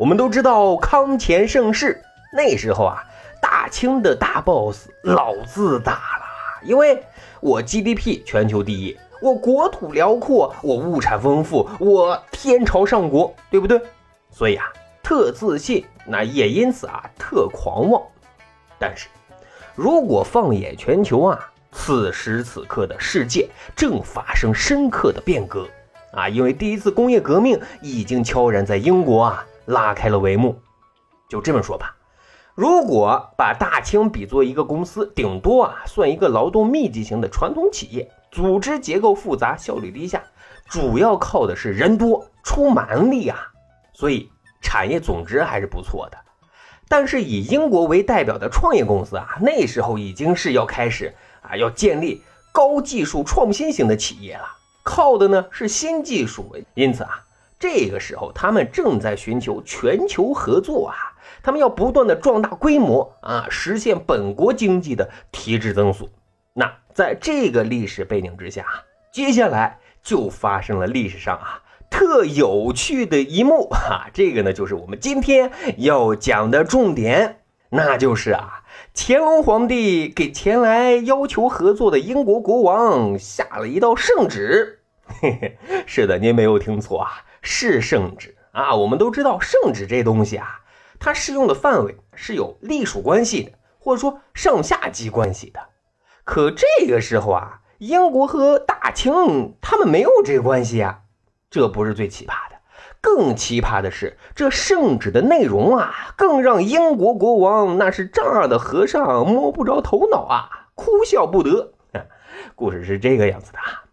我们都知道康乾盛世那时候啊，大清的大 boss 老自大了，因为我 GDP 全球第一，我国土辽阔，我物产丰富，我天朝上国，对不对？所以啊，特自信，那也因此啊，特狂妄。但是，如果放眼全球啊，此时此刻的世界正发生深刻的变革啊！因为第一次工业革命已经悄然在英国啊拉开了帷幕。就这么说吧，如果把大清比作一个公司，顶多啊算一个劳动密集型的传统企业，组织结构复杂，效率低下，主要靠的是人多出蛮力啊，所以产业总值还是不错的。但是以英国为代表的创业公司啊，那时候已经是要开始。啊，要建立高技术创新型的企业了，靠的呢是新技术。因此啊，这个时候他们正在寻求全球合作啊，他们要不断的壮大规模啊，实现本国经济的提质增速。那在这个历史背景之下，接下来就发生了历史上啊特有趣的一幕哈，这个呢就是我们今天要讲的重点，那就是啊。乾隆皇帝给前来要求合作的英国国王下了一道圣旨。嘿嘿，是的，您没有听错啊，是圣旨啊。我们都知道，圣旨这东西啊，它适用的范围是有隶属关系的，或者说上下级关系的。可这个时候啊，英国和大清他们没有这个关系啊，这不是最奇葩的。更奇葩的是，这圣旨的内容啊，更让英国国王那是丈二的和尚摸不着头脑啊，哭笑不得。故事是这个样子的啊，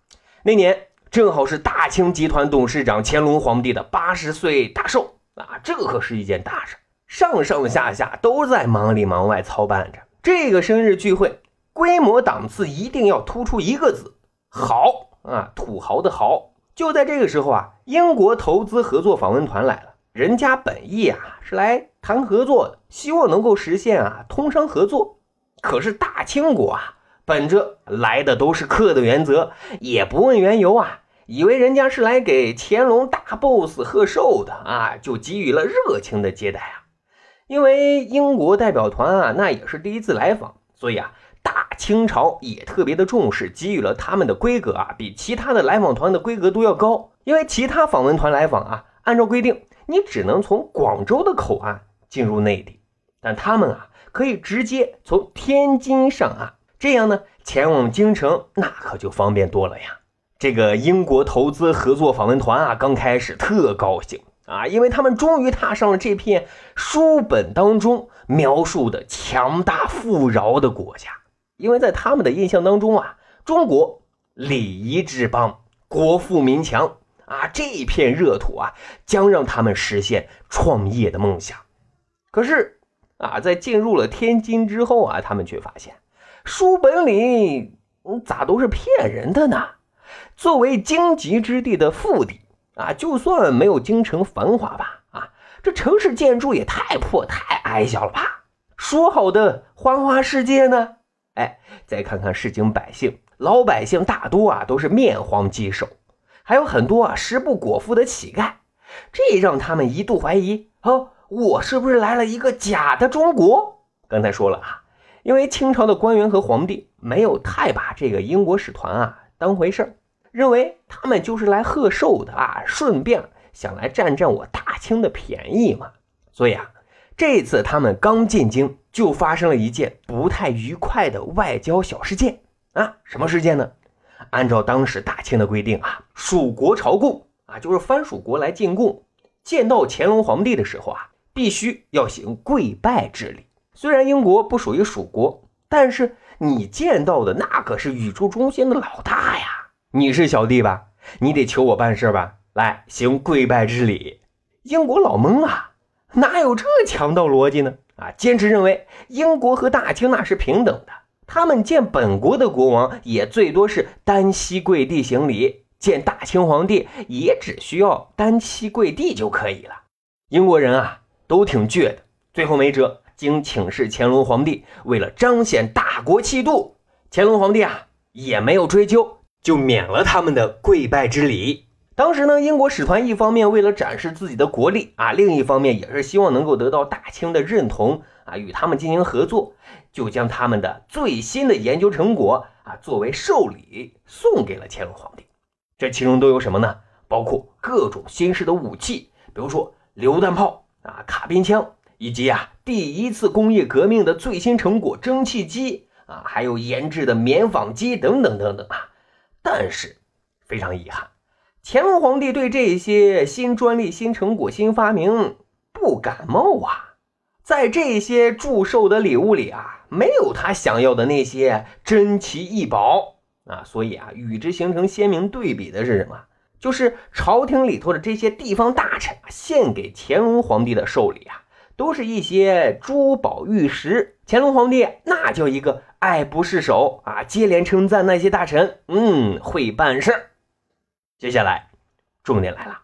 那年正好是大清集团董事长乾隆皇帝的八十岁大寿啊，这可是一件大事，上上下下都在忙里忙外操办着这个生日聚会，规模档次一定要突出一个字，豪啊，土豪的豪。就在这个时候啊，英国投资合作访问团来了。人家本意啊是来谈合作的，希望能够实现啊通商合作。可是大清国啊，本着来的都是客的原则，也不问缘由啊，以为人家是来给乾隆大 boss 贺寿的啊，就给予了热情的接待啊。因为英国代表团啊，那也是第一次来访，所以啊。大清朝也特别的重视，给予了他们的规格啊，比其他的来访团的规格都要高。因为其他访问团来访啊，按照规定，你只能从广州的口岸进入内地，但他们啊，可以直接从天津上岸，这样呢，前往京城那可就方便多了呀。这个英国投资合作访问团啊，刚开始特高兴啊，因为他们终于踏上了这片书本当中描述的强大富饶的国家。因为在他们的印象当中啊，中国礼仪之邦，国富民强啊，这片热土啊，将让他们实现创业的梦想。可是啊，在进入了天津之后啊，他们却发现书本里咋都是骗人的呢？作为荆棘之地的腹地啊，就算没有京城繁华吧，啊，这城市建筑也太破太矮小了吧？说好的花花世界呢？哎，再看看市井百姓，老百姓大多啊都是面黄肌瘦，还有很多啊食不果腹的乞丐，这让他们一度怀疑：哦，我是不是来了一个假的中国？刚才说了啊，因为清朝的官员和皇帝没有太把这个英国使团啊当回事儿，认为他们就是来贺寿的啊，顺便想来占占我大清的便宜嘛。所以啊，这次他们刚进京。就发生了一件不太愉快的外交小事件啊！什么事件呢？按照当时大清的规定啊，蜀国朝贡啊，就是藩属国来进贡，见到乾隆皇帝的时候啊，必须要行跪拜之礼。虽然英国不属于蜀国，但是你见到的那可是宇宙中心的老大呀！你是小弟吧？你得求我办事吧？来行跪拜之礼。英国老懵啊！哪有这强盗逻辑呢？啊，坚持认为英国和大清那是平等的，他们见本国的国王也最多是单膝跪地行礼，见大清皇帝也只需要单膝跪地就可以了。英国人啊，都挺倔的，最后没辙，经请示乾隆皇帝，为了彰显大国气度，乾隆皇帝啊也没有追究，就免了他们的跪拜之礼。当时呢，英国使团一方面为了展示自己的国力啊，另一方面也是希望能够得到大清的认同啊，与他们进行合作，就将他们的最新的研究成果啊作为寿礼送给了乾隆皇帝。这其中都有什么呢？包括各种新式的武器，比如说榴弹炮啊、卡宾枪，以及啊第一次工业革命的最新成果蒸汽机啊，还有研制的棉纺机等等等等啊。但是非常遗憾。乾隆皇帝对这些新专利、新成果、新发明不感冒啊，在这些祝寿的礼物里啊，没有他想要的那些珍奇异宝啊，所以啊，与之形成鲜明对比的是什么？就是朝廷里头的这些地方大臣献给乾隆皇帝的寿礼啊，都是一些珠宝玉石。乾隆皇帝那叫一个爱不释手啊，接连称赞那些大臣，嗯，会办事儿。接下来，重点来了。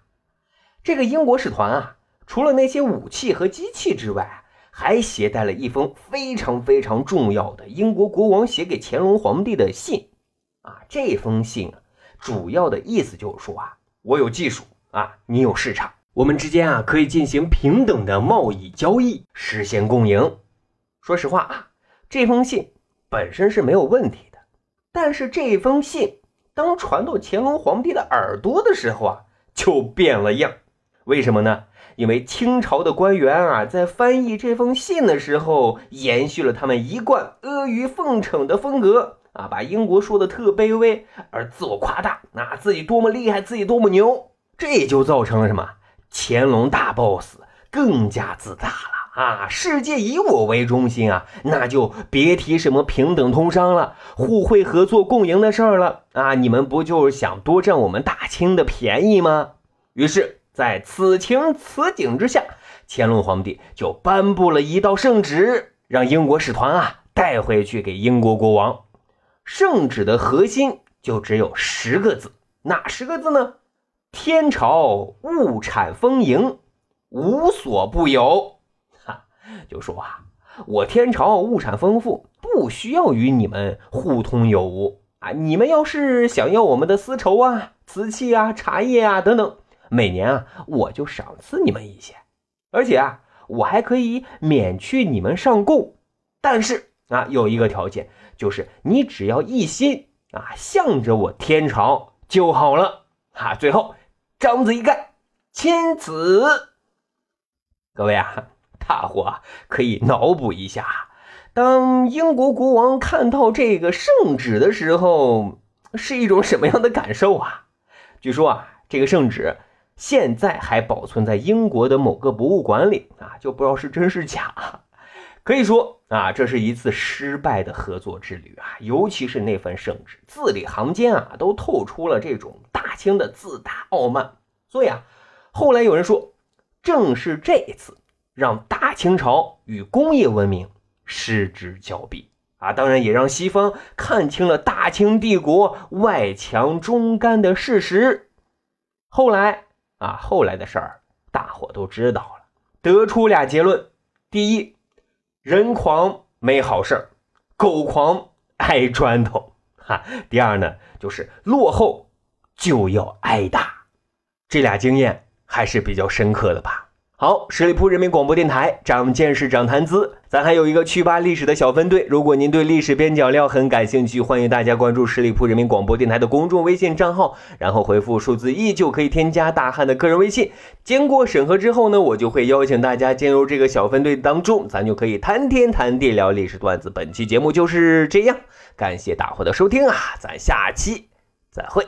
这个英国使团啊，除了那些武器和机器之外，还携带了一封非常非常重要的英国国王写给乾隆皇帝的信。啊，这封信啊，主要的意思就是说啊，我有技术啊，你有市场，我们之间啊可以进行平等的贸易交易，实现共赢。说实话啊，这封信本身是没有问题的，但是这封信。当传到乾隆皇帝的耳朵的时候啊，就变了样。为什么呢？因为清朝的官员啊，在翻译这封信的时候，延续了他们一贯阿谀奉承的风格啊，把英国说的特卑微，而自我夸大，啊，自己多么厉害，自己多么牛，这就造成了什么？乾隆大 boss 更加自大了。啊，世界以我为中心啊，那就别提什么平等通商了、互惠合作共赢的事儿了啊！你们不就是想多占我们大清的便宜吗？于是，在此情此景之下，乾隆皇帝就颁布了一道圣旨，让英国使团啊带回去给英国国王。圣旨的核心就只有十个字，哪十个字呢？天朝物产丰盈，无所不有。哈就说啊，我天朝物产丰富，不需要与你们互通有无啊。你们要是想要我们的丝绸啊、瓷器啊、茶叶啊等等，每年啊我就赏赐你们一些，而且啊我还可以免去你们上贡。但是啊有一个条件，就是你只要一心啊向着我天朝就好了啊。最后章子一看，钦此。各位啊。大伙，可以脑补一下，当英国国王看到这个圣旨的时候，是一种什么样的感受啊？据说啊，这个圣旨现在还保存在英国的某个博物馆里啊，就不知道是真是假。可以说啊，这是一次失败的合作之旅啊，尤其是那份圣旨，字里行间啊，都透出了这种大清的自大傲慢。所以啊，后来有人说，正是这一次。让大清朝与工业文明失之交臂啊！当然也让西方看清了大清帝国外强中干的事实。后来啊，后来的事儿大伙都知道了，得出俩结论：第一，人狂没好事，狗狂挨砖头；哈，第二呢，就是落后就要挨打。这俩经验还是比较深刻的吧。好，十里铺人民广播电台，长见识，长谈资。咱还有一个趣吧历史的小分队，如果您对历史边角料很感兴趣，欢迎大家关注十里铺人民广播电台的公众微信账号，然后回复数字一就可以添加大汉的个人微信。经过审核之后呢，我就会邀请大家进入这个小分队当中，咱就可以谈天谈地聊历史段子。本期节目就是这样，感谢大伙的收听啊，咱下期再会。